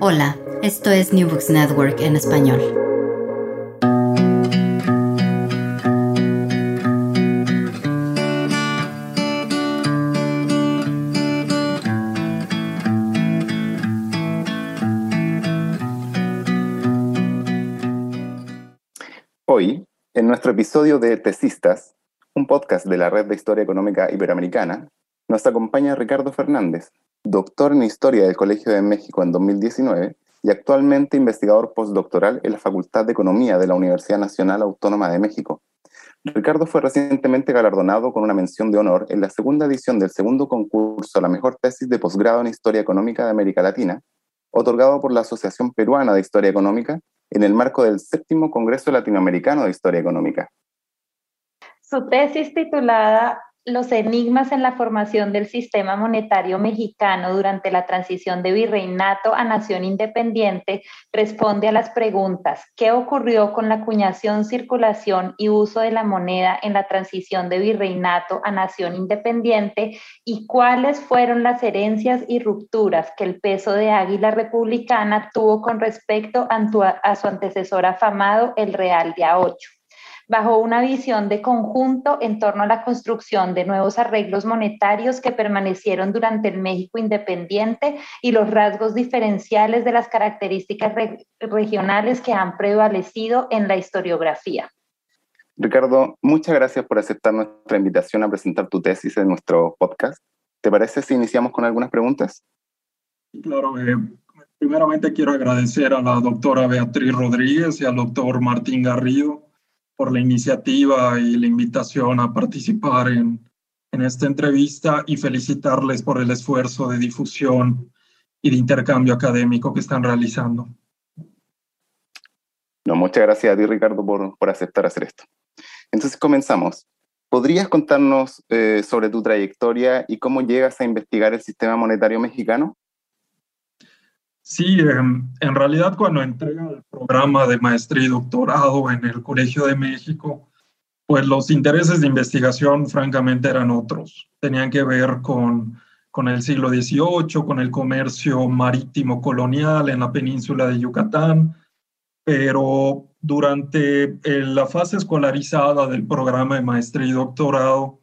Hola, esto es New Books Network en español. Hoy, en nuestro episodio de Tesistas, un podcast de la Red de Historia Económica Iberoamericana, nos acompaña Ricardo Fernández, doctor en Historia del Colegio de México en 2019 y actualmente investigador postdoctoral en la Facultad de Economía de la Universidad Nacional Autónoma de México. Ricardo fue recientemente galardonado con una mención de honor en la segunda edición del segundo concurso a la mejor tesis de posgrado en Historia Económica de América Latina, otorgado por la Asociación Peruana de Historia Económica en el marco del séptimo Congreso Latinoamericano de Historia Económica. Su tesis titulada los enigmas en la formación del sistema monetario mexicano durante la transición de virreinato a nación independiente responde a las preguntas ¿qué ocurrió con la acuñación, circulación y uso de la moneda en la transición de virreinato a nación independiente? y cuáles fueron las herencias y rupturas que el peso de águila republicana tuvo con respecto a su antecesor afamado, el Real de A8? Bajo una visión de conjunto en torno a la construcción de nuevos arreglos monetarios que permanecieron durante el México independiente y los rasgos diferenciales de las características regionales que han prevalecido en la historiografía. Ricardo, muchas gracias por aceptar nuestra invitación a presentar tu tesis en nuestro podcast. ¿Te parece si iniciamos con algunas preguntas? Claro, eh, primeramente quiero agradecer a la doctora Beatriz Rodríguez y al doctor Martín Garrido por la iniciativa y la invitación a participar en, en esta entrevista y felicitarles por el esfuerzo de difusión y de intercambio académico que están realizando. No, muchas gracias a ti, Ricardo, por, por aceptar hacer esto. Entonces comenzamos. ¿Podrías contarnos eh, sobre tu trayectoria y cómo llegas a investigar el sistema monetario mexicano? Sí, en realidad cuando entré al programa de maestría y doctorado en el Colegio de México, pues los intereses de investigación francamente eran otros. Tenían que ver con, con el siglo XVIII, con el comercio marítimo colonial en la península de Yucatán, pero durante eh, la fase escolarizada del programa de maestría y doctorado,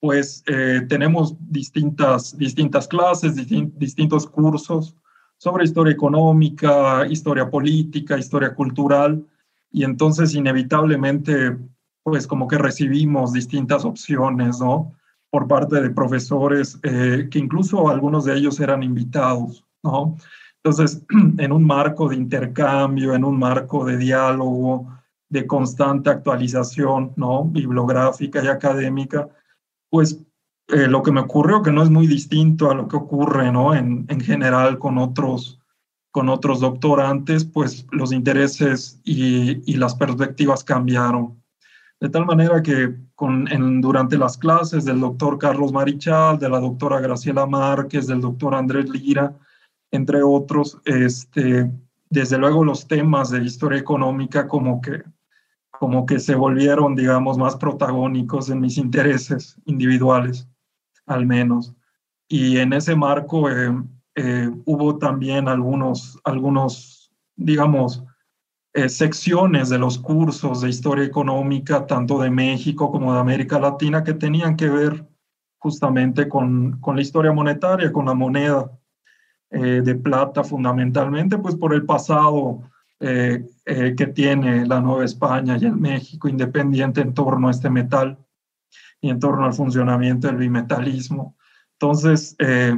pues eh, tenemos distintas, distintas clases, distintos cursos sobre historia económica, historia política, historia cultural, y entonces inevitablemente, pues como que recibimos distintas opciones, ¿no? Por parte de profesores, eh, que incluso algunos de ellos eran invitados, ¿no? Entonces, en un marco de intercambio, en un marco de diálogo, de constante actualización, ¿no? Bibliográfica y académica, pues eh, lo que me ocurrió, que no es muy distinto a lo que ocurre ¿no? en, en general con otros, con otros doctorantes, pues los intereses y, y las perspectivas cambiaron. De tal manera que con, en, durante las clases del doctor Carlos Marichal, de la doctora Graciela Márquez, del doctor Andrés Lira, entre otros, este, desde luego los temas de historia económica como que, como que se volvieron, digamos, más protagónicos en mis intereses individuales al menos. Y en ese marco eh, eh, hubo también algunos, algunos digamos, eh, secciones de los cursos de historia económica, tanto de México como de América Latina, que tenían que ver justamente con, con la historia monetaria, con la moneda de plata fundamentalmente, pues por el pasado que tiene la Nueva España y el México independiente en torno a este metal y en torno al funcionamiento del bimetalismo. Entonces, eh,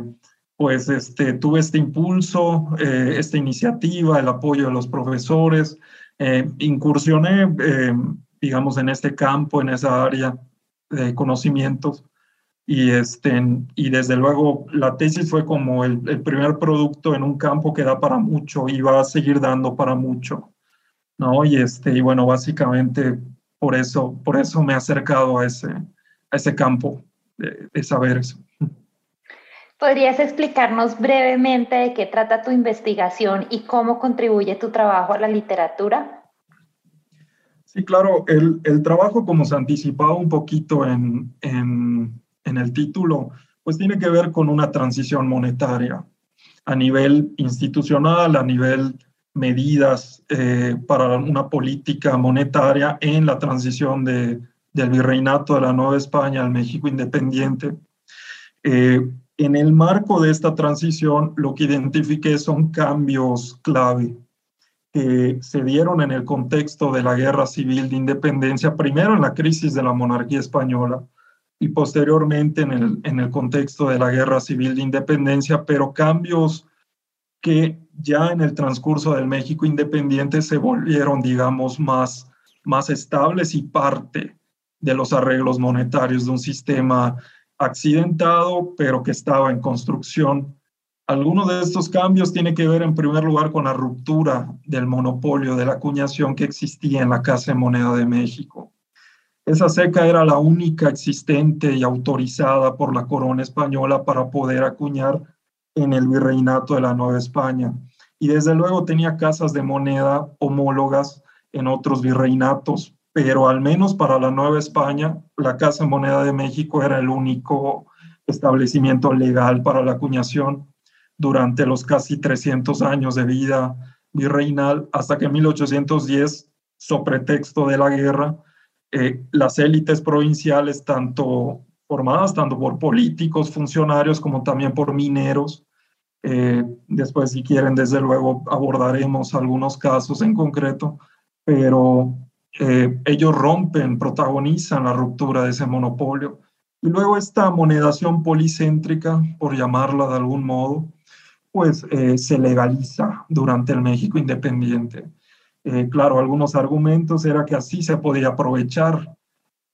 pues este, tuve este impulso, eh, esta iniciativa, el apoyo de los profesores, eh, incursioné, digamos, en este campo, en esa área de conocimientos, Y, este, y desde luego la tesis fue como el, el, primer producto en un campo que da para mucho y va a seguir dando para mucho. ¿no? Y, este, y bueno, básicamente por eso, por eso me he acercado a ese, a ese campo de, de saberes. ¿Podrías explicarnos brevemente de qué trata tu investigación y cómo contribuye tu trabajo a la literatura? Sí, claro, el, el trabajo, como se anticipaba un poquito en, en, en, el título, pues tiene que ver con una transición monetaria a nivel institucional, a nivel medidas eh, para una política monetaria en la transición de, del virreinato de la Nueva España al México independiente. Eh, en el marco de esta transición, lo que identifiqué son cambios clave que se dieron en el contexto de la guerra civil de independencia, primero en la crisis de la monarquía española y posteriormente en el, en el contexto de la guerra civil de independencia, pero cambios que ya en el transcurso del México independiente se volvieron, digamos, más, más estables y parte de los arreglos monetarios de un sistema accidentado, pero que estaba en construcción. Algunos de estos cambios tiene que ver en primer lugar con la ruptura del monopolio de la acuñación que existía en la Casa de Moneda de México. Esa seca era la única existente y autorizada por la corona española para poder acuñar en el virreinato de la Nueva España. Y desde luego tenía casas de moneda homólogas en otros virreinatos, pero al menos para la Nueva España, la Casa Moneda de México era el único establecimiento legal para la acuñación durante los casi 300 años de vida virreinal, hasta que en 1810, sobre pretexto de la guerra, eh, las élites provinciales, tanto formadas tanto por políticos, funcionarios, como también por mineros, eh, después, si quieren, desde luego abordaremos algunos casos en concreto, pero eh, ellos rompen, protagonizan la ruptura de ese monopolio. Y luego esta monedación policéntrica, por llamarla de algún modo, pues eh, se legaliza durante el México independiente. claro, algunos argumentos era que así se podía aprovechar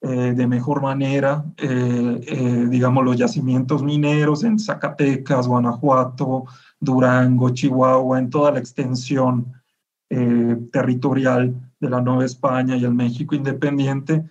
de mejor manera, digamos, los yacimientos mineros en Zacatecas, Guanajuato, Durango, Chihuahua, en toda la extensión territorial de la Nueva España y el México independiente.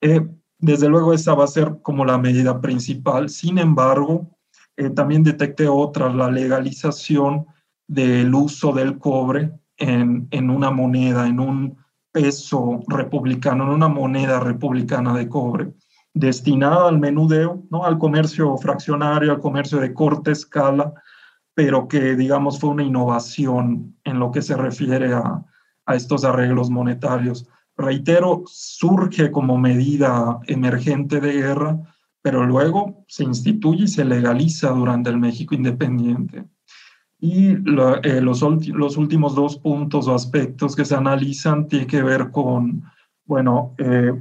Eh, desde luego esa va a ser como la medida principal. Sin embargo, eh, también detecté otra, la legalización del uso del cobre en, en una moneda, en un peso republicano, en una moneda republicana de cobre, destinada al menudeo, ¿no? al comercio fraccionario, al comercio de corta escala, pero que digamos fue una innovación en lo que se refiere a, a estos arreglos monetarios. Reitero, surge como medida emergente de guerra, pero luego se instituye y se legaliza durante el México independiente. Y eh, los, últimos dos puntos o aspectos que se analizan tienen que ver con, bueno, eh,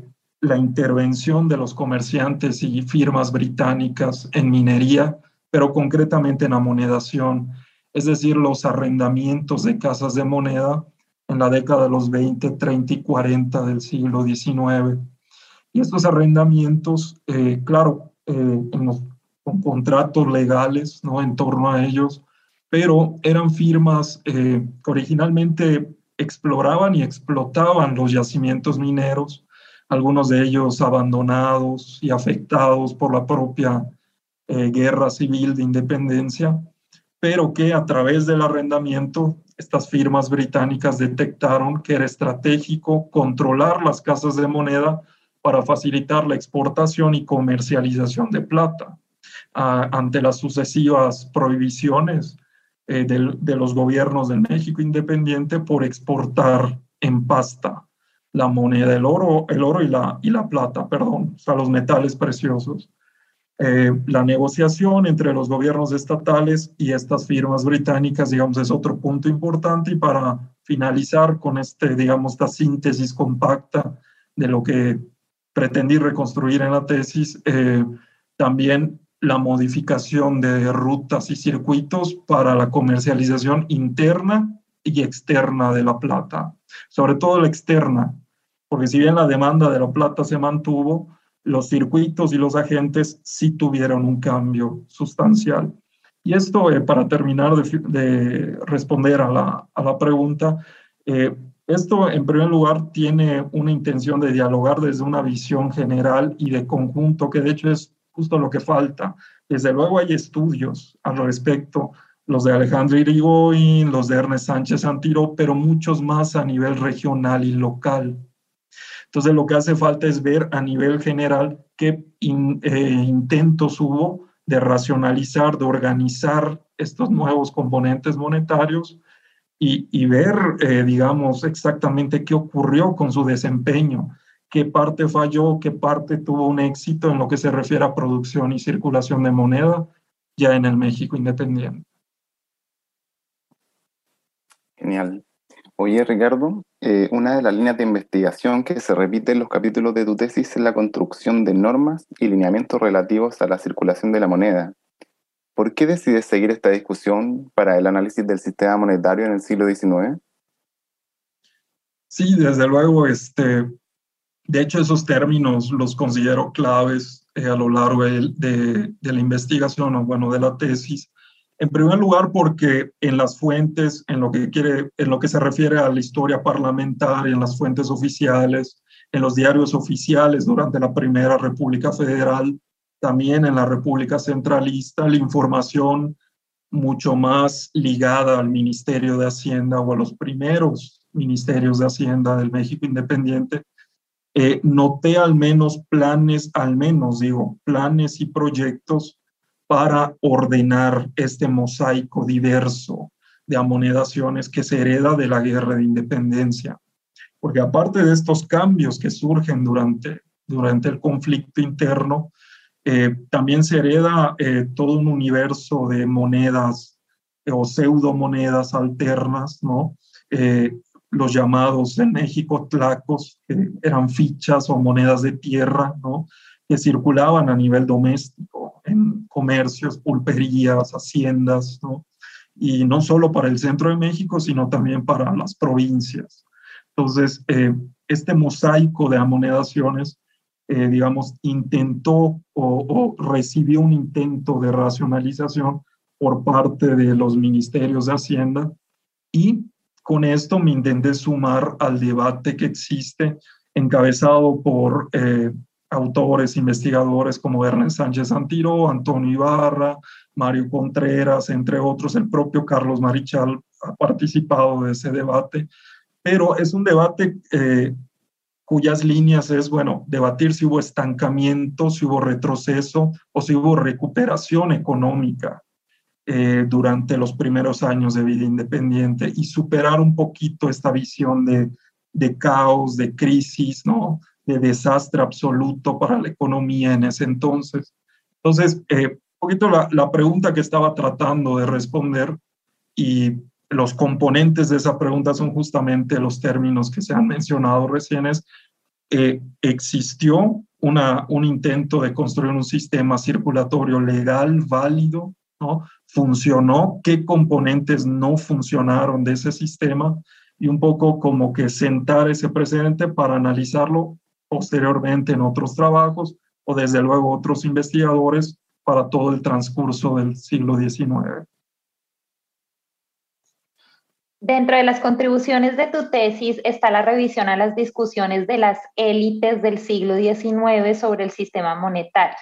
la intervención de los comerciantes y firmas británicas en minería, pero concretamente en amonedación, es decir, los arrendamientos de casas de moneda en la década de los 20, 30 y 40 del siglo XIX. Y estos arrendamientos, eh, claro, eh, con contratos legales ¿no? en torno a ellos, pero eran firmas eh, que originalmente exploraban y explotaban los yacimientos mineros, algunos de ellos abandonados y afectados por la propia guerra civil de independencia, pero que a través del arrendamiento estas firmas británicas detectaron que era estratégico controlar las casas de moneda para facilitar la exportación y comercialización de plata ante las sucesivas prohibiciones eh, de, los gobiernos del México independiente por exportar en pasta la moneda, el oro, el oro y la, y la plata, perdón, o sea, los metales preciosos. Eh, la negociación entre los gobiernos estatales y estas firmas británicas, digamos, es otro punto importante. Y para finalizar con este, digamos, esta síntesis compacta de lo que pretendí reconstruir en la tesis, eh, también la modificación de rutas y circuitos para la comercialización interna y externa de la plata, sobre todo la externa, porque si bien la demanda de la plata se mantuvo, los circuitos y los agentes sí tuvieron un cambio sustancial. Y esto, eh, para terminar de, responder a la, a la pregunta, eh, esto en primer lugar tiene una intención de dialogar desde una visión general y de conjunto, que de hecho es justo lo que falta. Desde luego hay estudios al respecto, los de Alejandro Irigoyen, los de Ernest Sánchez Antiro, pero muchos más a nivel regional y local. Entonces lo que hace falta es ver a nivel general qué eh, intentos hubo de racionalizar, de organizar estos nuevos componentes monetarios y, ver, eh, digamos, exactamente qué ocurrió con su desempeño, qué parte falló, qué parte tuvo un éxito en lo que se refiere a producción y circulación de moneda ya en el México independiente. Genial. Oye, Ricardo, eh, una de las líneas de investigación que se repite en los capítulos de tu tesis es la construcción de normas y lineamientos relativos a la circulación de la moneda. ¿Por qué decides seguir esta discusión para el análisis del sistema monetario en el siglo XIX? Sí, desde luego, este, de hecho esos términos los considero claves eh, a lo largo de, la investigación o bueno, de la tesis, en primer lugar, porque en las fuentes, en lo que quiere, en lo que se refiere a la historia parlamentaria, en las fuentes oficiales, en los diarios oficiales durante la Primera República Federal, también en la República Centralista, la información mucho más ligada al Ministerio de Hacienda o a los primeros ministerios de Hacienda del México Independiente, eh, noté al menos planes, al menos digo, planes y proyectos para ordenar este mosaico diverso de amonedaciones que se hereda de la guerra de independencia. Porque aparte de estos cambios que surgen durante, durante el conflicto interno, eh, también se hereda eh, todo un universo de monedas eh, o pseudomonedas alternas, ¿no? los llamados en México tlacos, que eran fichas o monedas de tierra, ¿no? que circulaban a nivel doméstico en comercios, pulperías, haciendas, ¿no? y no solo para el centro de México, sino también para las provincias. Entonces, eh, este mosaico de amonedaciones, eh, digamos, intentó o, recibió un intento de racionalización por parte de los ministerios de Hacienda y con esto me intenté sumar al debate que existe encabezado por eh, autores, investigadores como Ernest Sánchez Antiro, Antonio Ibarra, Mario Contreras, entre otros, el propio Carlos Marichal ha participado de ese debate, pero es un debate eh, cuyas líneas es, bueno, debatir si hubo estancamiento, si hubo retroceso o si hubo recuperación económica eh, durante los primeros años de vida independiente y superar un poquito esta visión de, de caos, de crisis, ¿no? De desastre absoluto para la economía en ese entonces. Entonces, eh, un poquito la, la, pregunta que estaba tratando de responder y los componentes de esa pregunta son justamente los términos que se han mencionado recién, es, eh, existió una, un intento de construir un sistema circulatorio legal, válido, ¿no? Funcionó, qué componentes no funcionaron de ese sistema y un poco como que sentar ese precedente para analizarlo posteriormente en otros trabajos o desde luego otros investigadores para todo el transcurso del siglo XIX. Dentro de las contribuciones de tu tesis está la revisión a las discusiones de las élites del siglo XIX sobre el sistema monetario.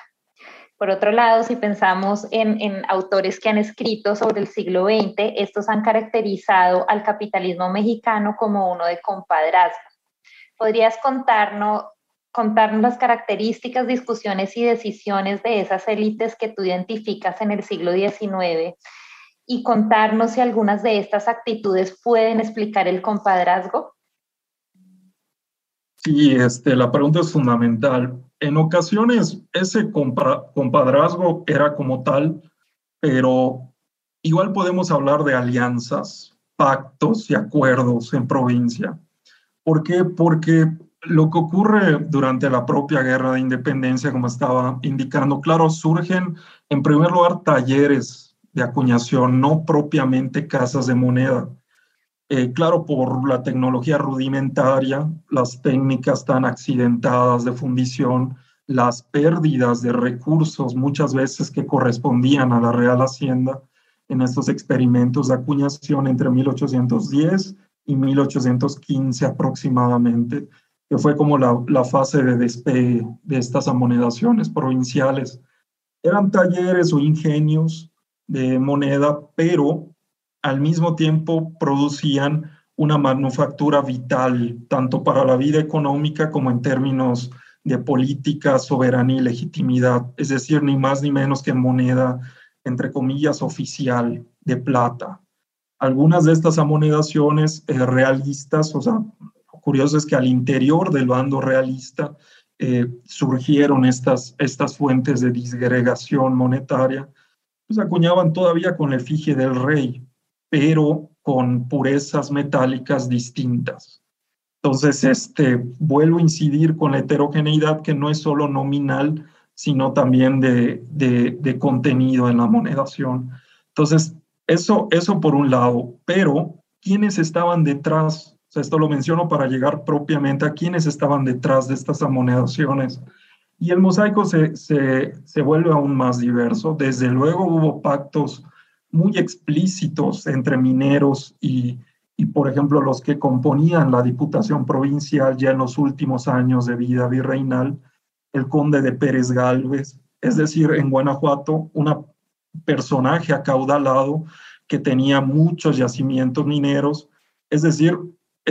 Por otro lado, si pensamos en, autores que han escrito sobre el siglo XX, estos han caracterizado al capitalismo mexicano como uno de compadrazgo. ¿Podrías contarnos, contarnos las características, discusiones y decisiones de esas élites que tú identificas en el siglo XIX y contarnos si algunas de estas actitudes pueden explicar el compadrazgo? Sí, este, la pregunta es fundamental. En ocasiones ese compadrazgo era como tal, pero igual podemos hablar de alianzas, pactos y acuerdos en provincia. ¿Por qué? Porque lo que ocurre durante la propia guerra de independencia, como estaba indicando, claro, surgen en primer lugar talleres de acuñación, no propiamente casas de moneda. Eh, claro, por la tecnología rudimentaria, las técnicas tan accidentadas de fundición, las pérdidas de recursos muchas veces que correspondían a la Real Hacienda en estos experimentos de acuñación entre 1810 y 1815 aproximadamente, que fue como la, la fase de despegue de estas amonedaciones provinciales. Eran talleres o ingenios de moneda, pero al mismo tiempo producían una manufactura vital, tanto para la vida económica como en términos de política, soberanía y legitimidad, es decir, ni más ni menos que moneda, entre comillas, oficial de plata. Algunas de estas amonedaciones eh, realistas, o sea, curioso es que al interior del bando realista eh, surgieron estas, estas fuentes de disgregación monetaria, pues acuñaban todavía con la efigie del rey, pero con purezas metálicas distintas. Entonces, este, vuelvo a incidir con la heterogeneidad que no es solo nominal, sino también de, de, contenido en la monedación. Entonces, eso, eso por un lado, pero ¿quiénes estaban detrás? Esto lo menciono para llegar propiamente a quiénes estaban detrás de estas amonedaciones. Y el mosaico se, se, se vuelve aún más diverso. Desde luego hubo pactos muy explícitos entre mineros y, y, por ejemplo, los que componían la Diputación Provincial ya en los últimos años de vida virreinal, el conde de Pérez Gálvez, es decir, en Guanajuato, un personaje acaudalado que tenía muchos yacimientos mineros, es decir,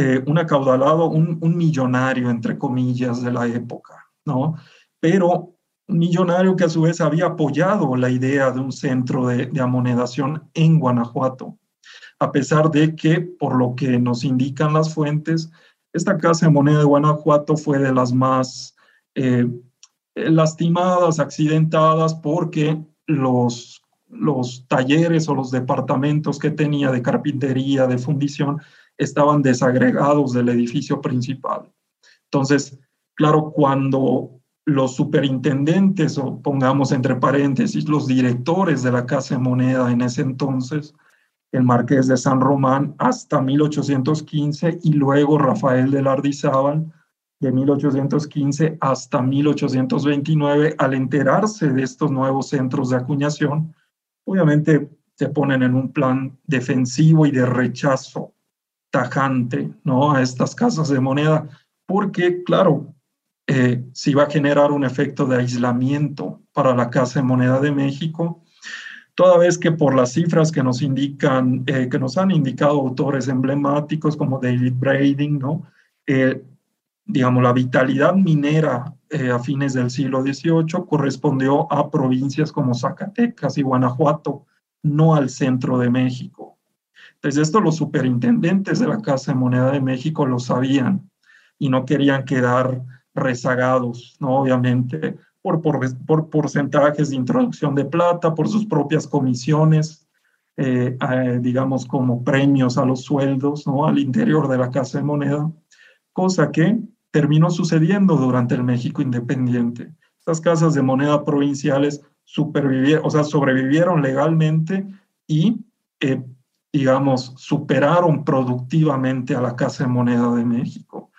eh, un acaudalado, un, un millonario, entre comillas, de la época, ¿no? Pero millonario que a su vez había apoyado la idea de un centro de, amonedación en Guanajuato, a pesar de que, por lo que nos indican las fuentes, esta casa de moneda de Guanajuato fue de las más eh, lastimadas, accidentadas, porque los, los talleres o los departamentos que tenía de carpintería, de fundición, estaban desagregados del edificio principal. Entonces, claro, cuando los superintendentes, o pongamos entre paréntesis, los directores de la Casa de Moneda en ese entonces, el Marqués de San Román hasta 1815 y luego Rafael de Lardizábal de 1815 hasta 1829, al enterarse de estos nuevos centros de acuñación, obviamente se ponen en un plan defensivo y de rechazo tajante ¿no? a estas casas de moneda, porque, claro, eh, si va a generar un efecto de aislamiento para la Casa de Moneda de México, toda vez que por las cifras que nos indican, eh, que nos han indicado autores emblemáticos como David Brading, ¿no? Eh, digamos, la vitalidad minera a fines del siglo XVIII correspondió a provincias como Zacatecas y Guanajuato, no al centro de México. Entonces, esto los superintendentes de la Casa de Moneda de México lo sabían y no querían quedar rezagados, ¿no? Obviamente, por, por, porcentajes de introducción de plata, por sus propias comisiones, eh, digamos, como premios a los sueldos, ¿no? Al interior de la Casa de Moneda, cosa que terminó sucediendo durante el México independiente. Estas casas de moneda provinciales supervivieron, o sea, sobrevivieron legalmente y, eh, digamos, superaron productivamente a la Casa de Moneda de México.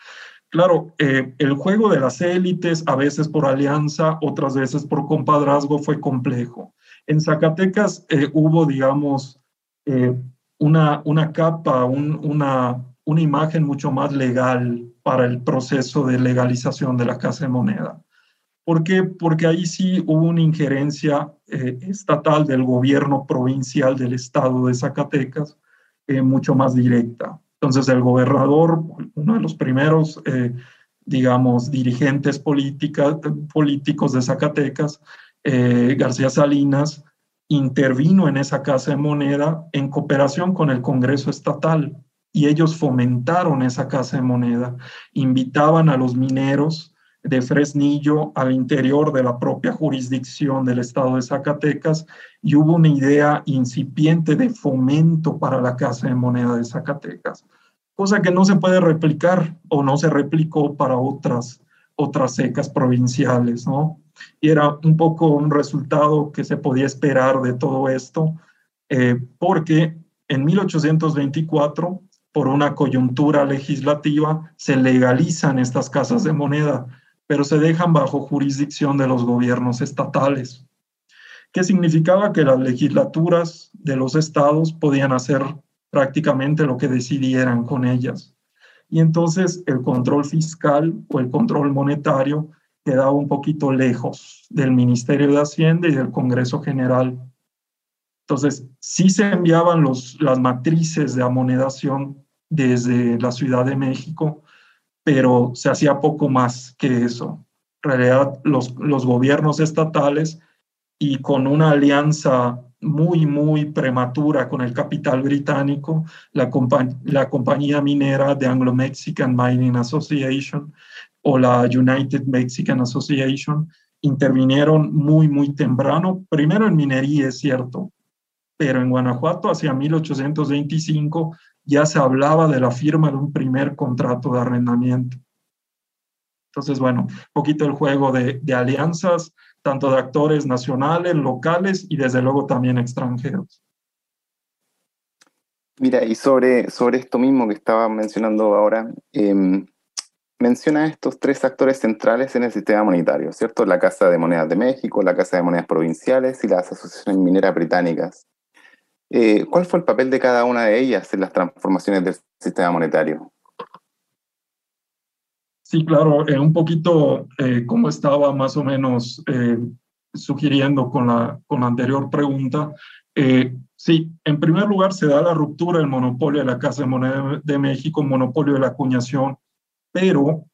Claro, eh, el juego de las élites, a veces por alianza, otras veces por compadrazgo, fue complejo. En Zacatecas eh, hubo, digamos, eh, una, una capa, una, una imagen mucho más legal para el proceso de legalización de la casa de moneda. ¿Por qué? Porque ahí sí hubo una injerencia estatal del gobierno provincial del estado de Zacatecas mucho más directa. Entonces el gobernador, uno de los primeros, eh, digamos, dirigentes políticos de Zacatecas, eh, García Salinas, intervino en esa casa de moneda en cooperación con el Congreso Estatal y ellos fomentaron esa casa de moneda, invitaban a los mineros de Fresnillo al interior de la propia jurisdicción del estado de Zacatecas y hubo una idea incipiente de fomento para la Casa de Moneda de Zacatecas, cosa que no se puede replicar o no se replicó para otras, otras secas provinciales, ¿no? Y era un poco un resultado que se podía esperar de todo esto, eh, porque en 1824, por una coyuntura legislativa, se legalizan estas casas de moneda pero se dejan bajo jurisdicción de los gobiernos estatales, que significaba que las legislaturas de los estados podían hacer prácticamente lo que decidieran con ellas. Y entonces el control fiscal o el control monetario quedaba un poquito lejos del Ministerio de Hacienda y del Congreso General. Entonces, sí se enviaban los, las matrices de amonedación desde la Ciudad de México, pero se hacía poco más que eso. En realidad, los, los gobiernos estatales y con una alianza muy, muy prematura con el capital británico, la, la compañía minera de Anglo-Mexican Mining Association o la United Mexican Association intervinieron muy, muy temprano, primero en minería, es cierto, pero en Guanajuato hacia 1825 ya se hablaba de la firma de un primer contrato de arrendamiento. Entonces, bueno, un poquito el juego de, alianzas, tanto de actores nacionales, locales y desde luego también extranjeros. Mira, y sobre, sobre esto mismo que estaba mencionando ahora, eh, menciona estos tres actores centrales en el sistema monetario, ¿cierto? La Casa de Monedas de México, la Casa de Monedas Provinciales y las asociaciones mineras británicas. Eh, ¿Cuál fue el papel de cada una de ellas en las transformaciones del sistema monetario? Sí, claro, eh, un poquito eh, como estaba más o menos sugiriendo con la, con la anterior pregunta. sí, en primer lugar se da la ruptura del monopolio de la Casa de Monedas de México, monopolio de la acuñación pero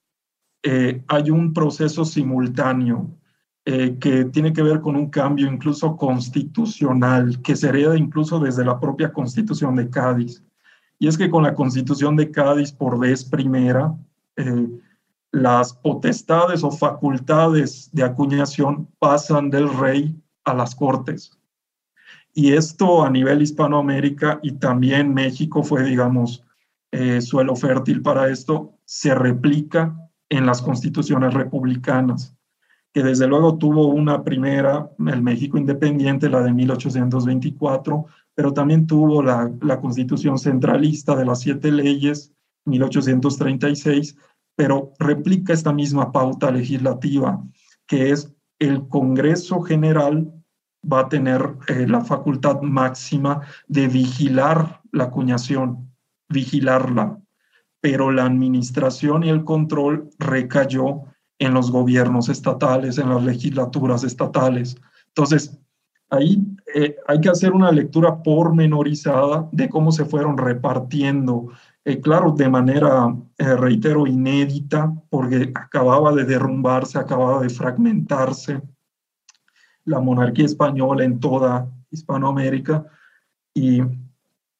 eh, hay un proceso simultáneo eh, que tiene que ver con un cambio incluso constitucional, que se hereda incluso desde la propia constitución de Cádiz. Y es que con la constitución de Cádiz, por vez primera, eh, las potestades o facultades de acuñación pasan del rey a las cortes. Y esto a nivel Hispanoamérica y también México fue, digamos, suelo fértil para esto, se replica en las constituciones republicanas, que desde luego tuvo una primera, el México independiente, la de 1824, pero también tuvo la, la constitución centralista de las siete leyes, 1836, pero replica esta misma pauta legislativa, que es el Congreso General va a tener eh, la facultad máxima de vigilar la acuñación, vigilarla, pero la administración y el control recayó en los gobiernos estatales, en las legislaturas estatales. Entonces, ahí eh, hay que hacer una lectura pormenorizada de cómo se fueron repartiendo, eh, claro, de manera, eh, reitero, inédita, porque acababa de derrumbarse, acababa de fragmentarse la monarquía española en toda Hispanoamérica y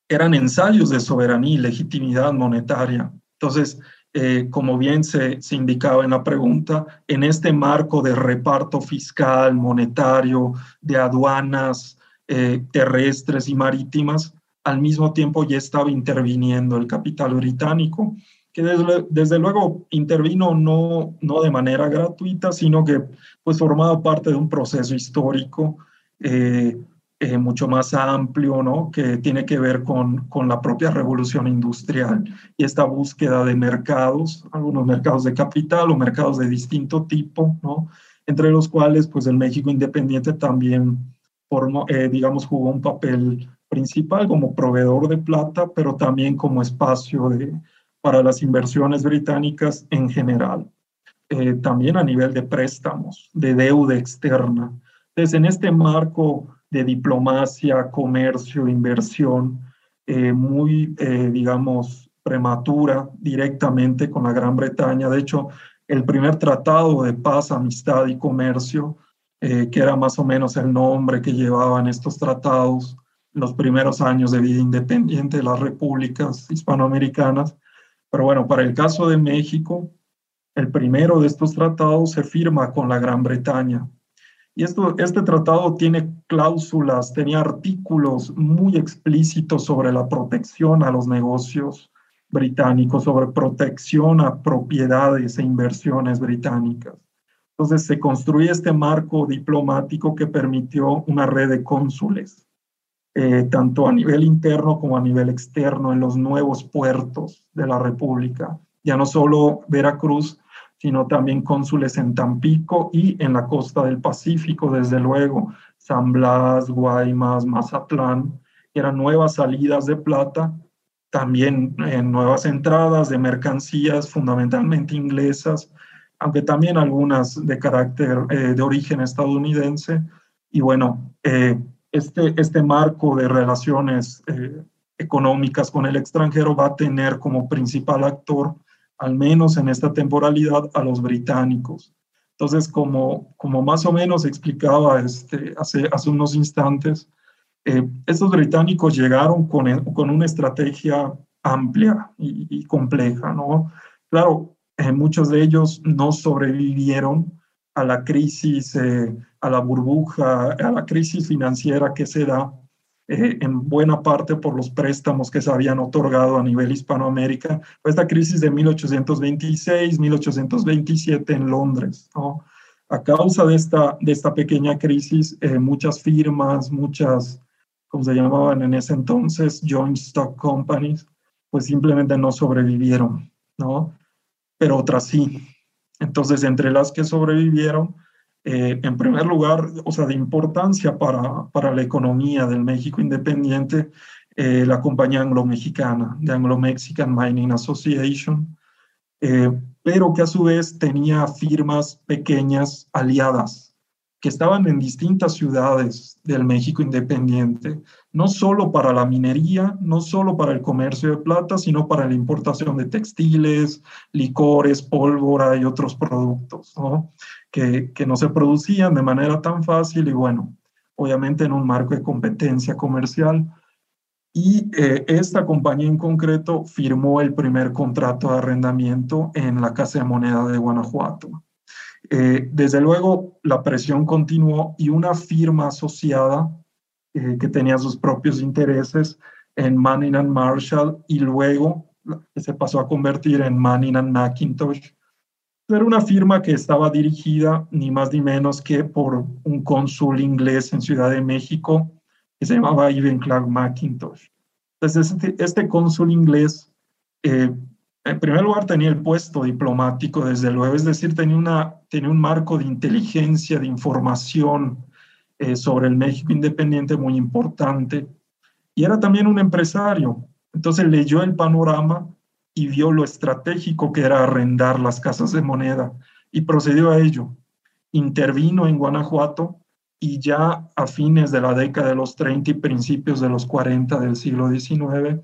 eran ensayos de soberanía y legitimidad monetaria. Entonces, eh, como bien se, indicaba en la pregunta, en este marco de reparto fiscal, monetario, de aduanas eh, terrestres y marítimas, al mismo tiempo ya estaba interviniendo el capital británico, que desde, luego intervino no, no de manera gratuita, sino que pues formaba parte de un proceso histórico eh, eh, mucho más amplio, ¿no? que tiene que ver con, con la propia revolución industrial y esta búsqueda de mercados, algunos mercados de capital o mercados de distinto tipo, ¿no? entre los cuales pues el México independiente también formó, eh, digamos, jugó un papel principal como proveedor de plata, pero también como espacio de, para las inversiones británicas en general. Eh, también a nivel de préstamos, de deuda externa. Entonces, en este marco de diplomacia, comercio, inversión, eh, muy, eh, digamos, prematura directamente con la Gran Bretaña. De hecho, el primer tratado de paz, amistad y comercio, eh, que era más o menos el nombre que llevaban estos tratados en los primeros años de vida independiente de las repúblicas hispanoamericanas. Pero bueno, para el caso de México, el primero de estos tratados se firma con la Gran Bretaña y esto, este tratado tiene cláusulas, tenía artículos muy explícitos sobre la protección a los negocios británicos, sobre protección a propiedades e inversiones británicas. Entonces se construye este marco diplomático que permitió una red de cónsules, eh, tanto a nivel interno como a nivel externo, en los nuevos puertos de la República. Ya no solo Veracruz, sino también cónsules en Tampico y en la costa del Pacífico, desde luego, San Blas, Guaymas, Mazatlán, eran nuevas salidas de plata, también eh, nuevas entradas de mercancías, fundamentalmente inglesas, aunque también algunas de carácter eh, de origen estadounidense. Y bueno, eh, este, este marco de relaciones económicas con el extranjero va a tener como principal actor, al menos en esta temporalidad, a los británicos. Entonces, como, como más o menos explicaba este, hace, hace unos instantes, eh, estos británicos llegaron con, con una estrategia amplia y, compleja, ¿no? Claro, eh, muchos de ellos no sobrevivieron a la crisis, eh, a la burbuja, a la crisis financiera que se da en buena parte por los préstamos que se habían otorgado a nivel Hispanoamérica. Esta crisis de 1826, 1827 en Londres, ¿no? A causa de esta, de esta pequeña crisis, muchas firmas, muchas como se llamaban en ese entonces, joint stock companies, pues simplemente no sobrevivieron, ¿no? Pero otras sí. Entonces, entre las que sobrevivieron, eh, en primer lugar, o sea, de importancia para, para la economía del México independiente, eh, la compañía anglo-mexicana, de Anglo-Mexican Mining Association, eh, pero que a su vez tenía firmas pequeñas aliadas que estaban en distintas ciudades del México independiente, no solo para la minería, no solo para el comercio de plata, sino para la importación de textiles, licores, pólvora y otros productos, Que, no se producían de manera tan fácil y bueno, obviamente en un marco de competencia comercial. Y eh, esta compañía en concreto firmó el primer contrato de arrendamiento en la Casa de Moneda de Guanajuato. Eh, desde luego, la presión continuó y una firma asociada eh, que tenía sus propios intereses en Manning and Marshall y luego se pasó a convertir en Manning and. Era una firma que estaba dirigida ni más ni menos que por un cónsul inglés en Ciudad de México que se llamaba Ivan Clark Macintosh. Entonces, este, este cónsul inglés eh, en primer lugar tenía el puesto diplomático, desde luego, es decir, tenía, una, tenía un marco de inteligencia, de información eh, sobre el México independiente muy importante. Y era también un empresario. Entonces leyó el panorama y vio lo estratégico que era arrendar las casas de moneda y procedió a ello. Intervino en Guanajuato y ya a fines de la década de los 30 y principios de los 40 del siglo XIX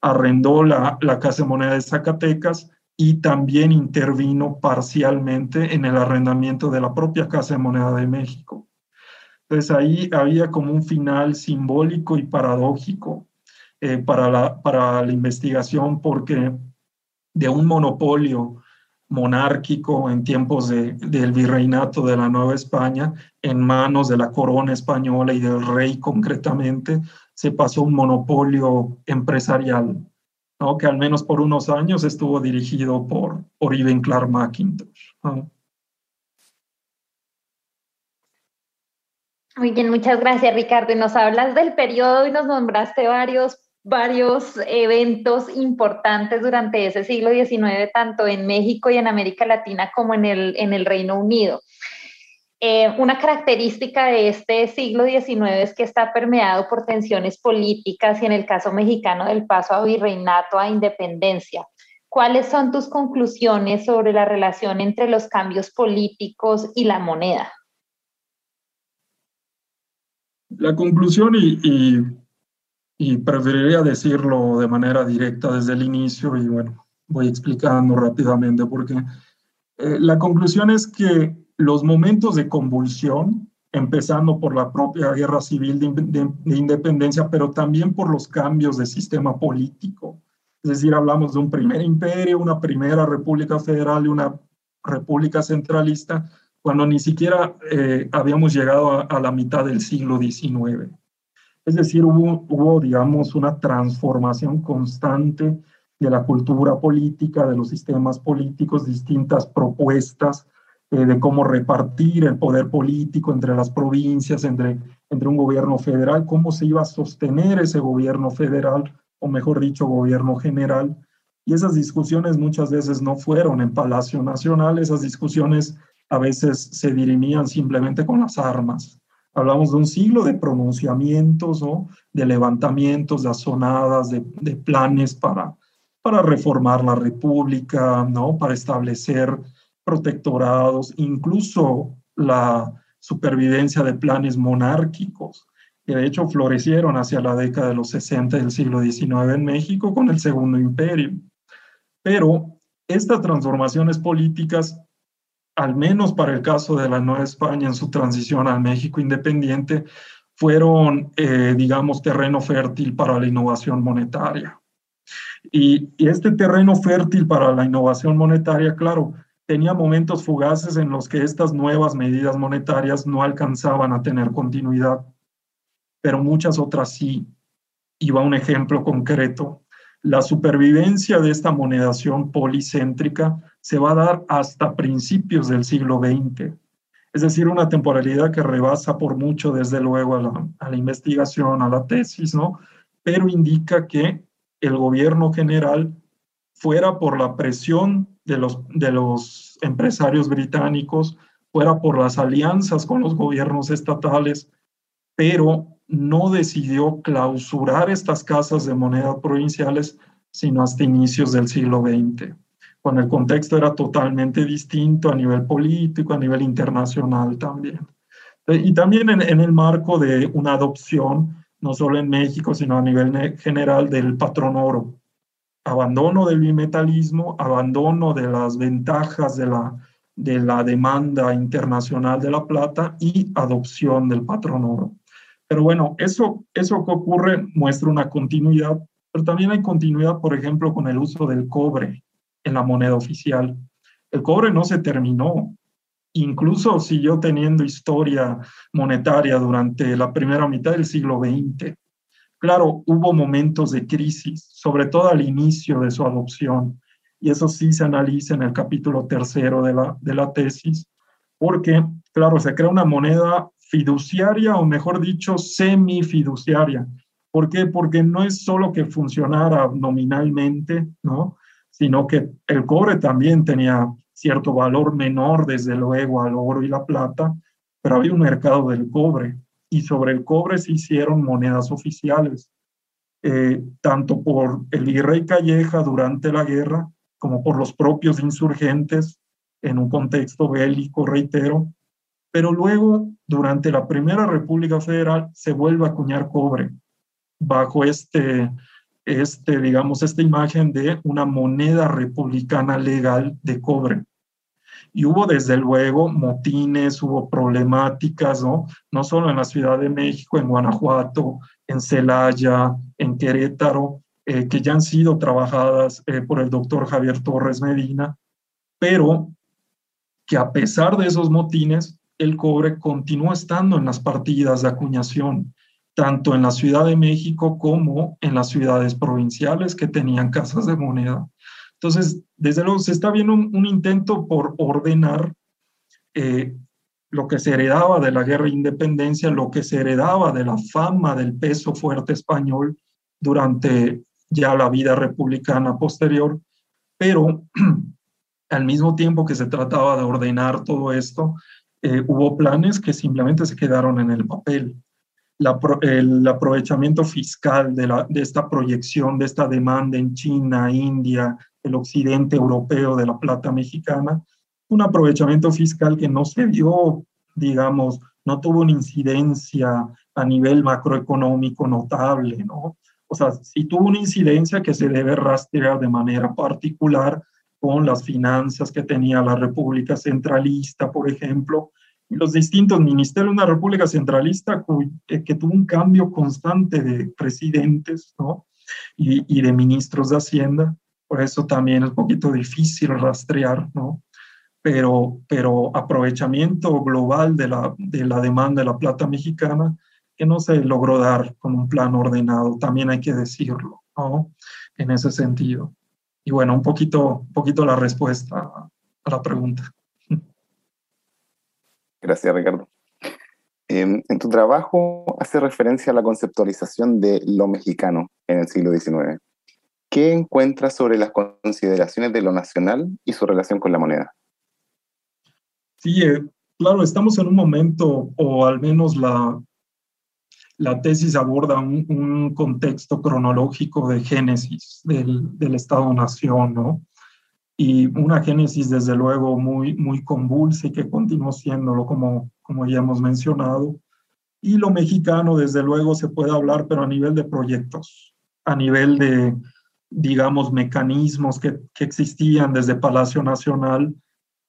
arrendó la, la Casa de Moneda de Zacatecas y también intervino parcialmente en el arrendamiento de la propia Casa de Moneda de México. Entonces ahí había como un final simbólico y paradójico eh, para, la, para la investigación porque de un monopolio monárquico en tiempos de, del virreinato de la Nueva España, en manos de la corona española y del rey concretamente, se pasó un monopolio empresarial, ¿no? que al menos por unos años estuvo dirigido por, por Clark McIntosh. Muy bien, muchas gracias Ricardo. Y nos hablas del periodo y nos nombraste varios, varios eventos importantes durante ese siglo XIX, tanto en México y en América Latina como en el, en el Reino Unido. Eh, una característica de este siglo XIX es que está permeado por tensiones políticas y en el caso mexicano del paso a virreinato a independencia. ¿Cuáles son tus conclusiones sobre la relación entre los cambios políticos y la moneda? La conclusión, y, y, preferiría decirlo de manera directa desde el inicio, y bueno, voy explicando rápidamente, porque eh, la conclusión es que los momentos de convulsión, empezando por la propia guerra civil de, independencia, pero también por los cambios de sistema político. Es decir, hablamos de un primer imperio, una primera república federal y una república centralista, cuando ni siquiera eh, habíamos llegado a, la mitad del siglo XIX. Es decir, hubo, digamos, una transformación constante de la cultura política, de los sistemas políticos, distintas propuestas eh, de cómo repartir el poder político entre las provincias, entre, entre un gobierno federal, cómo se iba a sostener ese gobierno federal, o mejor dicho, gobierno general. Y esas discusiones muchas veces no fueron en Palacio Nacional, esas discusiones a veces se dirimían simplemente con las armas. Hablamos de un siglo de pronunciamientos, o de levantamientos, de asonadas, de, de planes para, para reformar la república, ¿no? para establecer protectorados, incluso la supervivencia de planes monárquicos, que de hecho florecieron hacia la década de los 60 del siglo XIX en México con el Segundo Imperio. Pero estas transformaciones políticas, al menos para el caso de la Nueva España en su transición al México independiente, fueron, eh, digamos, terreno fértil para la innovación monetaria. Y, este terreno fértil para la innovación monetaria, claro, tenía momentos fugaces en los que estas nuevas medidas monetarias no alcanzaban a tener continuidad, pero muchas otras sí. Va un ejemplo concreto. La supervivencia de esta monedación policéntrica se va a dar hasta principios del siglo XX. Es decir, una temporalidad que rebasa por mucho, desde luego, a la, a la investigación, a la tesis, ¿no? Pero indica que el gobierno general, fuera por la presión de los, de los empresarios británicos, fuera por las alianzas con los gobiernos estatales, pero no decidió clausurar estas casas de moneda provinciales sino hasta inicios del siglo XX, cuando el contexto era totalmente distinto a nivel político, a nivel internacional también. Y también en, en el marco de una adopción no solo en México, sino a nivel general del patrón oro. Abandono del bimetalismo, abandono de las ventajas de la, de la demanda internacional de la plata y adopción del patrón oro. Pero bueno, eso, eso que ocurre muestra una continuidad, pero también hay continuidad, por ejemplo, con el uso del cobre en la moneda oficial. El cobre no se terminó, incluso siguió teniendo historia monetaria durante la primera mitad del siglo XX. Claro, hubo momentos de crisis, sobre todo al inicio de su adopción, y eso sí se analiza en el capítulo tercero de la, de la tesis, porque, claro, se crea una moneda fiduciaria, o mejor dicho, semifiduciaria. ¿Por qué? Porque no es solo que funcionara nominalmente, ¿no? Sino que el cobre también tenía cierto valor menor, desde luego, al oro y la plata, pero había un mercado del cobre y sobre el cobre se hicieron monedas oficiales, eh, tanto por el virrey Calleja durante la guerra como por los propios insurgentes en un contexto bélico, reitero, pero luego, durante la Primera República Federal, se vuelve a acuñar cobre bajo este, este, digamos, esta imagen de una moneda republicana legal de cobre. Y hubo desde luego motines, hubo problemáticas, ¿no? No solo en la Ciudad de México, en Guanajuato, en Celaya, en Querétaro, eh, que ya han sido trabajadas eh, por el doctor Javier Torres Medina, pero que a pesar de esos motines, el cobre continúa estando en las partidas de acuñación, tanto en la Ciudad de México como en las ciudades provinciales que tenían casas de moneda. Entonces, desde luego, se está viendo un, intento por ordenar eh, lo que se heredaba de la guerra de independencia, lo que se heredaba de la fama del peso fuerte español durante ya la vida republicana posterior, pero al mismo tiempo que se trataba de ordenar todo esto, eh, hubo planes que simplemente se quedaron en el papel. el aprovechamiento fiscal de, la, de esta proyección, de esta demanda en China, India, el occidente europeo de la plata mexicana, un aprovechamiento fiscal que no se dio, digamos, no tuvo una incidencia a nivel macroeconómico notable, ¿no? O sea, sí tuvo una incidencia que se debe rastrear de manera particular con las finanzas que tenía la República Centralista, por ejemplo, y los distintos ministerios de una República Centralista eh, que tuvo un cambio constante de presidentes, ¿no? Y, y de ministros de Hacienda, por eso también es un poquito difícil rastrear, ¿no? Pero, pero aprovechamiento global de la, de la demanda de la plata mexicana que no se logró dar con un plan ordenado, también hay que decirlo, ¿no? En ese sentido. Y bueno, un poquito, un poquito la respuesta a la pregunta. Gracias, Ricardo. En, en tu trabajo hace referencia a la conceptualización de lo mexicano en el siglo XIX ¿qué encuentras sobre las consideraciones de lo nacional y su relación con la moneda? Sí, eh, claro, estamos en un momento, o al menos la, la tesis aborda un, contexto cronológico de génesis del, del Estado-Nación, ¿no? Y una génesis, desde luego, muy, muy convulsa y que continuó siéndolo, como, como ya hemos mencionado. Y lo mexicano, desde luego, se puede hablar, pero a nivel de proyectos, a nivel de, digamos, mecanismos que, que existían desde Palacio Nacional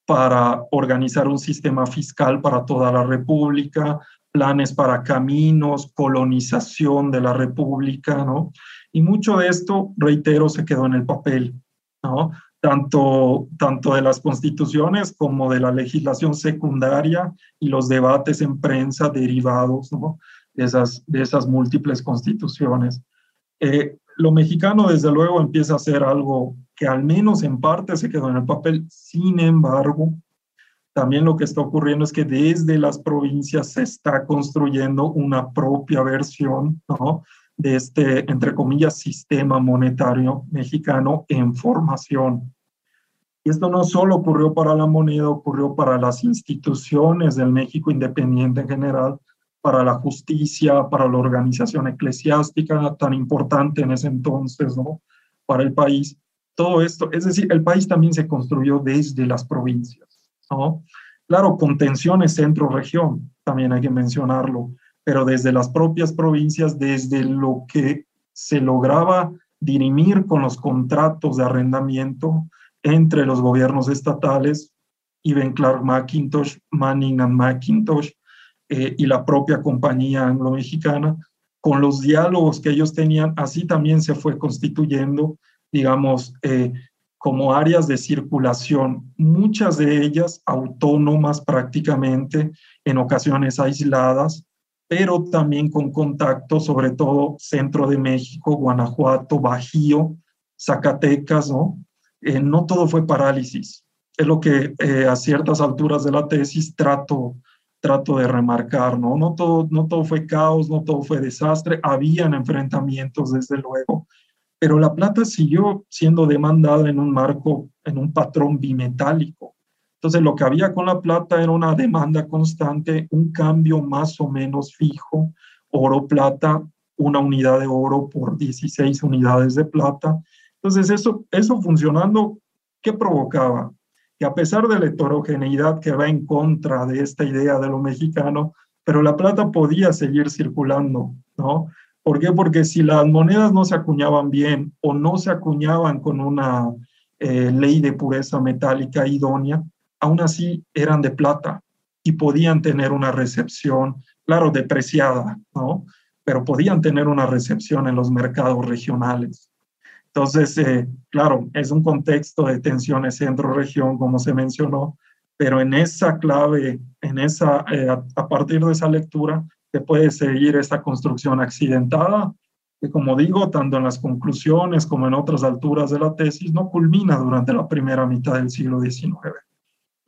para organizar un sistema fiscal para toda la República, planes para caminos, colonización de la República, ¿no? Y mucho de esto, reitero, se quedó en el papel, ¿no? Tanto, tanto de las constituciones como de la legislación secundaria y los debates en prensa derivados, ¿no? De esas, de esas múltiples constituciones. Eh, lo mexicano, desde luego, empieza a ser algo que al menos en parte se quedó en el papel. Sin embargo, también lo que está ocurriendo es que desde las provincias se está construyendo una propia versión de este, entre comillas, sistema monetario mexicano en formación. Y esto no solo ocurrió para la moneda, ocurrió para las instituciones del México independiente en general, para la justicia, para la organización eclesiástica tan importante en ese entonces, ¿no? Para el país. Todo esto, es decir, el país también se construyó desde las provincias. ¿No? Claro, con tensiones centro-región, también hay que mencionarlo, pero desde las propias provincias, desde lo que se lograba dirimir con los contratos de arrendamiento entre los gobiernos estatales, Iben Clark McIntosh, Manning and McIntosh eh, y la propia compañía anglo-mexicana, con los diálogos que ellos tenían, así también se fue constituyendo, digamos, eh, como áreas de circulación, muchas de ellas autónomas prácticamente, en ocasiones aisladas, pero también con contacto, sobre todo centro de México, Guanajuato, Bajío, Zacatecas, ¿no? Eh, no todo fue parálisis. Es lo que eh, a ciertas alturas de la tesis trato, trato de remarcar, ¿no? No todo, no todo fue caos, no todo fue desastre, habían enfrentamientos, desde luego, pero la plata siguió siendo demandada en un marco, en un patrón bimetálico. Entonces, lo que había con la plata era una demanda constante, un cambio más o menos fijo, oro-plata, una unidad de oro por 16 unidades de plata. Entonces, eso, eso funcionando, ¿qué provocaba? Que a pesar de la heterogeneidad que va en contra de esta idea de lo mexicano, pero la plata podía seguir circulando, ¿no? ¿Por qué? Porque si las monedas no se acuñaban bien o no se acuñaban con una eh, ley de pureza metálica idónea, aún así eran de plata y podían tener una recepción, claro, depreciada, ¿no? Pero podían tener una recepción en los mercados regionales. Entonces, eh, claro, es un contexto de tensiones centro-región, como se mencionó, pero en esa clave, en esa, eh, a partir de esa lectura, se puede seguir esta construcción accidentada, que como digo, tanto en las conclusiones como en otras alturas de la tesis, no culmina durante la primera mitad del siglo XIX.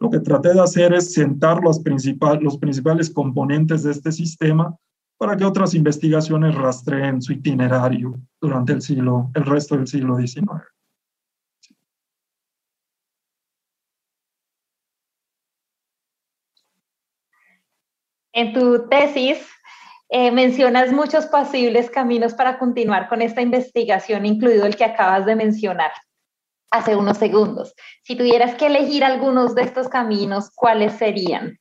Lo que traté de hacer es sentar los, principal, los principales componentes de este sistema para que otras investigaciones rastreen su itinerario durante el siglo, el resto del siglo XIX. En tu tesis eh, mencionas muchos posibles caminos para continuar con esta investigación, incluido el que acabas de mencionar hace unos segundos. Si tuvieras que elegir algunos de estos caminos, ¿cuáles serían?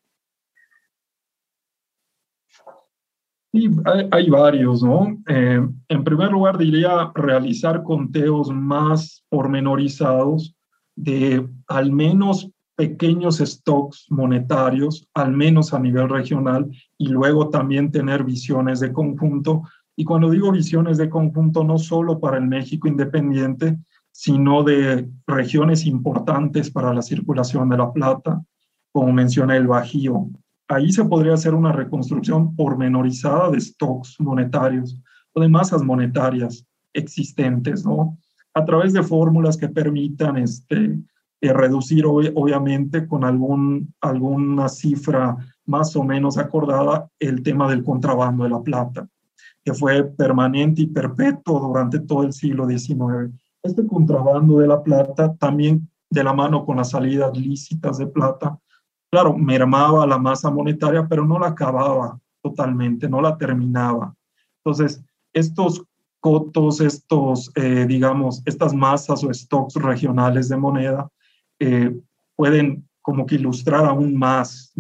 Sí, hay, varios, ¿no? Eh, en primer lugar, diría realizar conteos más pormenorizados de al menos pequeños stocks monetarios, al menos a nivel regional, y luego también tener visiones de conjunto. Y cuando digo visiones de conjunto, no solo para el México independiente, sino de regiones importantes para la circulación de la plata, como menciona el Bajío. Ahí se podría hacer una reconstrucción pormenorizada de stocks monetarios o de masas monetarias existentes, ¿no? A través de fórmulas que permitan este, eh, reducir obviamente con algún, alguna cifra más o menos acordada el tema del contrabando de la plata, que fue permanente y perpetuo durante todo el siglo XIX. este contrabando de la plata también de la mano con las salidas lícitas de plata, claro, mermaba la masa monetaria, pero no la acababa totalmente, no la terminaba. Entonces, estos cotos, estos, eh, digamos, estas masas o stocks regionales de moneda eh, pueden como que ilustrar aún más.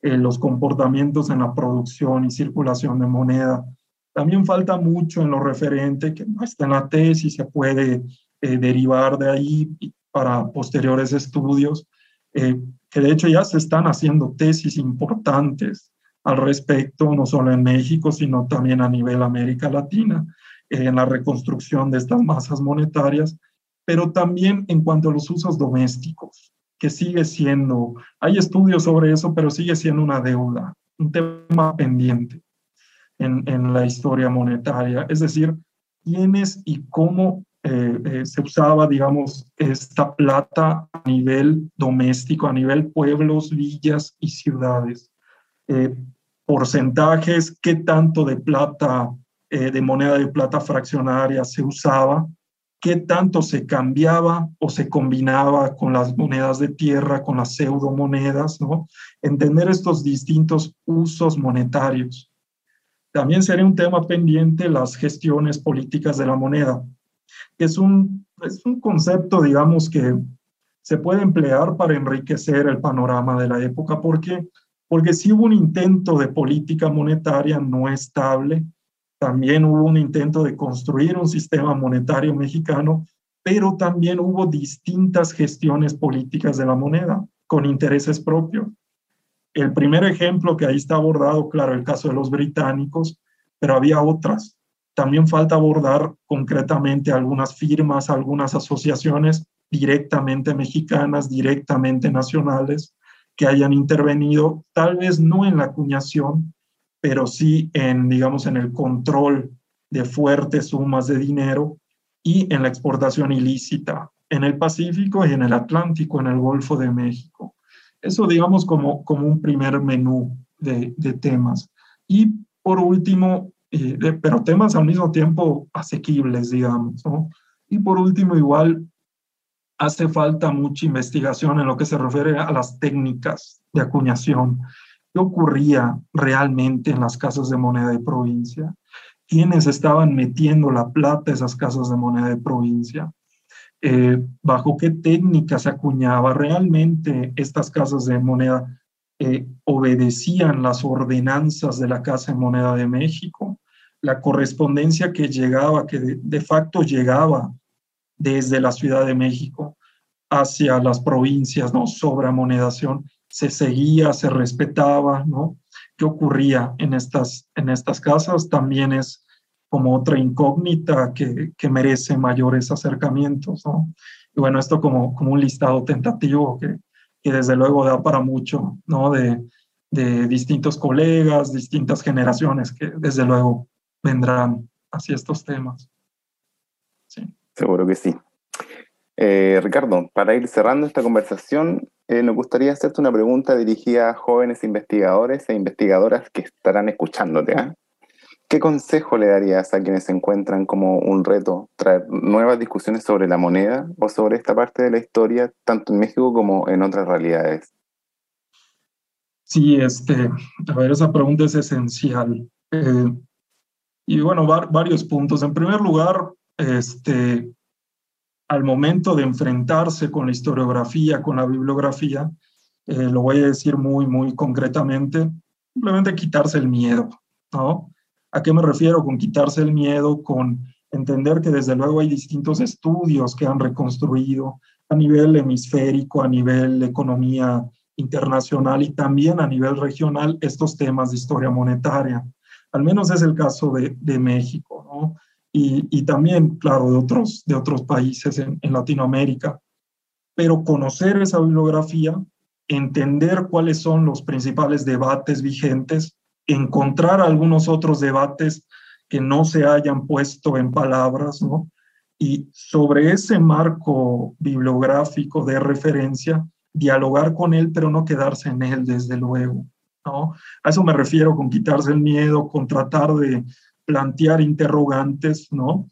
Eh, los comportamientos en la producción y circulación de moneda. También falta mucho en lo referente, que no está en la tesis, se puede derivar de ahí para posteriores estudios, que de hecho ya se están haciendo tesis importantes al respecto, no solo en México, sino también a nivel América Latina, en la reconstrucción de estas masas monetarias, pero también en cuanto a los usos domésticos que sigue siendo, hay estudios sobre eso, pero sigue siendo una deuda, un tema pendiente en, en la historia monetaria. Es decir, quiénes y cómo eh, eh, se usaba, digamos, esta plata a nivel doméstico, a nivel pueblos, villas y ciudades. Eh, porcentajes, qué tanto de plata, de moneda de plata fraccionaria se usaba qué tanto se cambiaba o se combinaba con las monedas de tierra, con las pseudomonedas, ¿no? Entender estos distintos usos monetarios. También sería un tema pendiente las gestiones políticas de la moneda, que es un, es un concepto, digamos, que se puede emplear para enriquecer el panorama de la época, porque porque sí hubo un intento de política monetaria no estable, también hubo un intento de construir un sistema monetario mexicano, pero también hubo distintas gestiones políticas de la moneda con intereses propios. El primer ejemplo que ahí está abordado, claro, el caso de los británicos, pero había otras. También falta abordar concretamente algunas firmas, algunas asociaciones directamente mexicanas, directamente nacionales, que hayan intervenido, tal vez no en la acuñación, pero sí en, digamos, en el control de fuertes sumas de dinero y en la exportación ilícita en el Pacífico y en el Atlántico, en el Golfo de México. Eso, digamos, como, como un primer menú de, temas. Y por último, eh, pero temas al mismo tiempo asequibles, digamos. ¿no? Y por último, igual, hace falta mucha investigación en lo que se refiere a las técnicas de acuñación qué ocurría realmente en las casas de moneda de provincia, quiénes estaban metiendo la plata a esas casas de moneda de provincia, eh, bajo qué técnica se acuñaba. Realmente estas casas de moneda eh, obedecían las ordenanzas de la Casa de Moneda de México, la correspondencia que llegaba, que de, de facto llegaba desde la Ciudad de México hacia las provincias, ¿no? Sobre monedación, se seguía, se respetaba, ¿no? ¿Qué ocurría en estas, en estas casas? También es como otra incógnita que, que merece mayores acercamientos, ¿no? Y bueno, esto como, como un listado tentativo que, que desde luego da para mucho, ¿no? De, de distintos colegas, distintas generaciones que desde luego vendrán hacia estos temas. Sí. Seguro que sí. Eh, Ricardo, para ir cerrando esta conversación, eh, nos gustaría hacerte una pregunta dirigida a jóvenes investigadores e investigadoras que estarán escuchándote. ¿ah? ¿Qué consejo le darías a quienes se encuentran como un reto traer nuevas discusiones sobre la moneda o sobre esta parte de la historia, tanto en México como en otras realidades? Sí, este, a ver, esa pregunta es esencial. Eh, y bueno, varios puntos. En primer lugar, este, al momento de enfrentarse con la historiografía, con la bibliografía, eh, lo voy a decir muy, muy concretamente, simplemente quitarse el miedo, ¿no? ¿A qué me refiero con quitarse el miedo? Con entender que desde luego hay distintos estudios que han reconstruido a nivel hemisférico, a nivel economía internacional y también a nivel regional estos temas de historia monetaria. Al menos es el caso de, de México, ¿no? Y, también, claro, de otros, de otros países en, Latinoamérica. Pero conocer esa bibliografía, entender cuáles son los principales debates vigentes, encontrar algunos otros debates que no se hayan puesto en palabras, ¿no? Y sobre ese marco bibliográfico de referencia, dialogar con él, pero no quedarse en él, desde luego, ¿no? A eso me refiero con quitarse el miedo, con tratar de, plantear interrogantes, ¿no?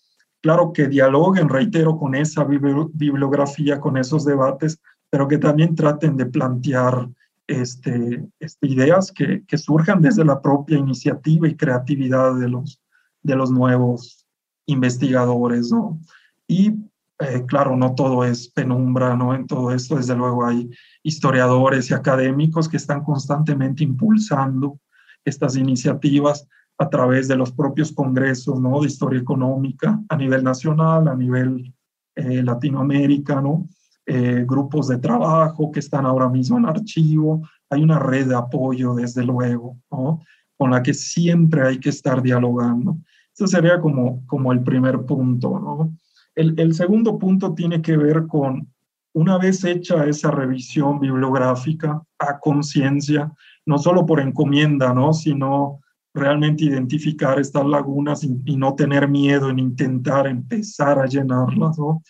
claro que dialoguen, reitero, con esa bibliografía, con esos debates, pero que también traten de plantear este, este, ideas que, surjan desde la propia iniciativa y creatividad de los, de los nuevos investigadores, ¿no? Y eh, claro, no todo es penumbra, ¿no? En todo esto, desde luego, hay historiadores y académicos que están constantemente impulsando estas iniciativas a través de los propios congresos, ¿no? De historia económica a nivel nacional, a nivel eh, Latinoamérica, ¿no? Eh, grupos de trabajo que están ahora mismo en archivo, hay una red de apoyo, desde luego, ¿no? con la que siempre hay que estar dialogando. Eso sería como, como el primer punto. ¿no? El, el segundo punto tiene que ver con, una vez hecha esa revisión bibliográfica a conciencia, no solo por encomienda, ¿no? sino realmente identificar estas lagunas y, no tener miedo en intentar empezar a llenarlas, ¿no?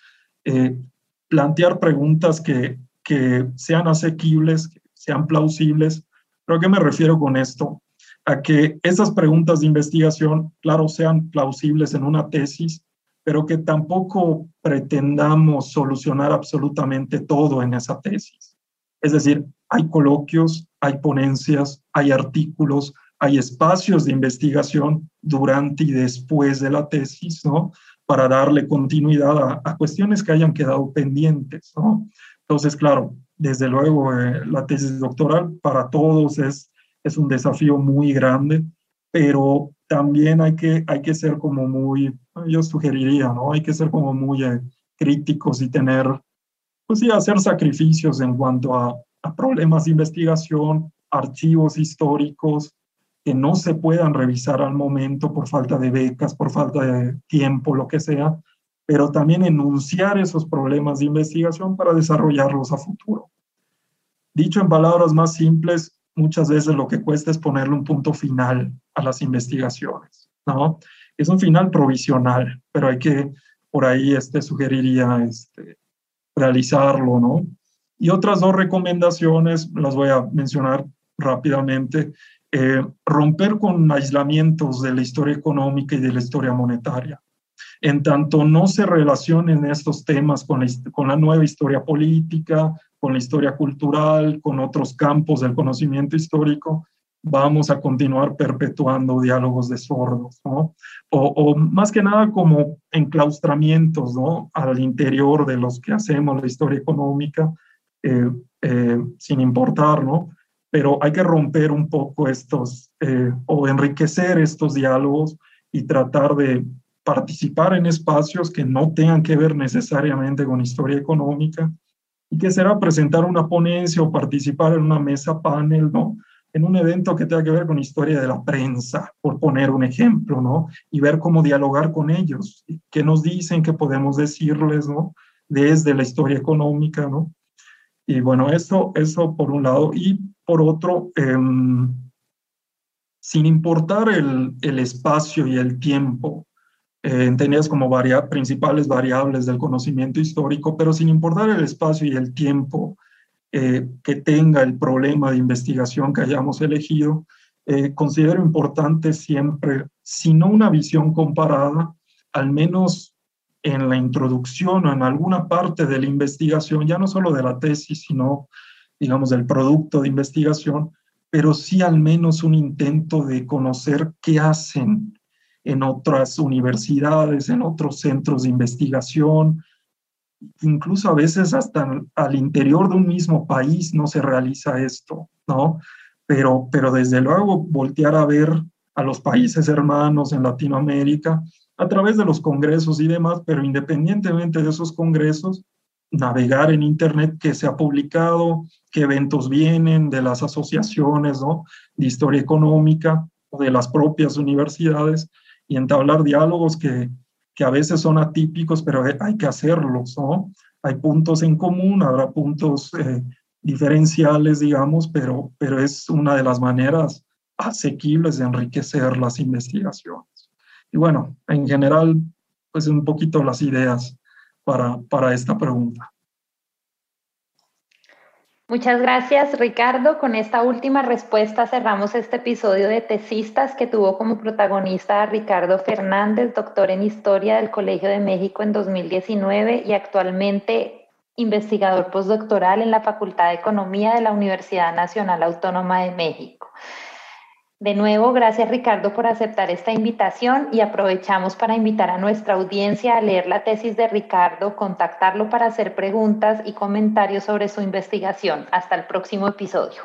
Eh, plantear preguntas que, que sean asequibles, sean plausibles. ¿Pero a qué me refiero con esto? A que esas preguntas de investigación, claro, sean plausibles en una tesis, pero que tampoco pretendamos solucionar absolutamente todo en esa tesis. Es decir, hay coloquios, hay ponencias, hay artículos, hay espacios de investigación durante y después de la tesis, ¿no? para darle continuidad a, cuestiones que hayan quedado pendientes. ¿no? Entonces, claro, desde luego eh, la tesis doctoral para todos es, es un desafío muy grande, pero también hay que, hay que ser como muy, yo sugeriría, ¿no? Hay que ser como muy eh, críticos y tener, pues sí, hacer sacrificios en cuanto a, a problemas de investigación, archivos históricos, que no se puedan revisar al momento por falta de becas, por falta de tiempo, lo que sea, pero también enunciar esos problemas de investigación para desarrollarlos a futuro. Dicho en palabras más simples, muchas veces lo que cuesta es ponerle un punto final a las investigaciones, ¿no? Es un final provisional, pero hay que, por ahí este, sugeriría este, realizarlo, ¿no? Y otras dos recomendaciones, las voy a mencionar rápidamente. Eh, romper con aislamientos de la historia económica y de la historia monetaria. En tanto no se relacionen estos temas con la, con la nueva historia política, con la historia cultural, con otros campos del conocimiento histórico, vamos a continuar perpetuando diálogos de sordos, ¿no? O, más que nada como enclaustramientos, ¿no? Al interior de los que hacemos la historia económica, eh, eh, sin importar, ¿no? Pero hay que romper un poco estos eh, o enriquecer estos diálogos y tratar de participar en espacios que no tengan que ver necesariamente con historia económica y que será presentar una ponencia o participar en una mesa panel, ¿no? En un evento que tenga que ver con historia de la prensa, por poner un ejemplo, ¿no? Y ver cómo dialogar con ellos, qué nos dicen, qué podemos decirles, ¿no? Desde la historia económica, ¿no? Y bueno, eso, eso por un lado. Y por otro, em, sin importar el, el, espacio y el tiempo, eh, entendidas como principales variables del conocimiento histórico, pero sin importar el espacio y el tiempo eh, que tenga el problema de investigación que hayamos elegido, eh, considero importante siempre, si no una visión comparada, al menos en la introducción o en alguna parte de la investigación, ya no solo de la tesis, sino, digamos, del producto de investigación, pero sí al menos un intento de conocer qué hacen en otras universidades, en otros centros de investigación, incluso a veces hasta al interior de un mismo país no se realiza esto, ¿no? Pero, pero desde luego voltear a ver a los países hermanos en Latinoamérica a través de los congresos y demás, pero independientemente de esos congresos, navegar en Internet qué se ha publicado, qué eventos vienen de las asociaciones ¿no? de historia económica o de las propias universidades y entablar diálogos que, que a veces son atípicos, pero hay que hacerlos, ¿no? Hay puntos en común, habrá puntos eh, diferenciales, digamos, pero, pero es una de las maneras asequibles de enriquecer las investigaciones. Y bueno, en general, pues un poquito las ideas para, para esta pregunta. Muchas gracias, Ricardo. Con esta última respuesta cerramos este episodio de Tesistas que tuvo como protagonista a Ricardo Fernández, doctor en Historia del Colegio de México en 2019 y actualmente investigador postdoctoral en la Facultad de Economía de la Universidad Nacional Autónoma de México. De nuevo, gracias Ricardo por aceptar esta invitación y aprovechamos para invitar a nuestra audiencia a leer la tesis de Ricardo, contactarlo para hacer preguntas y comentarios sobre su investigación. Hasta el próximo episodio.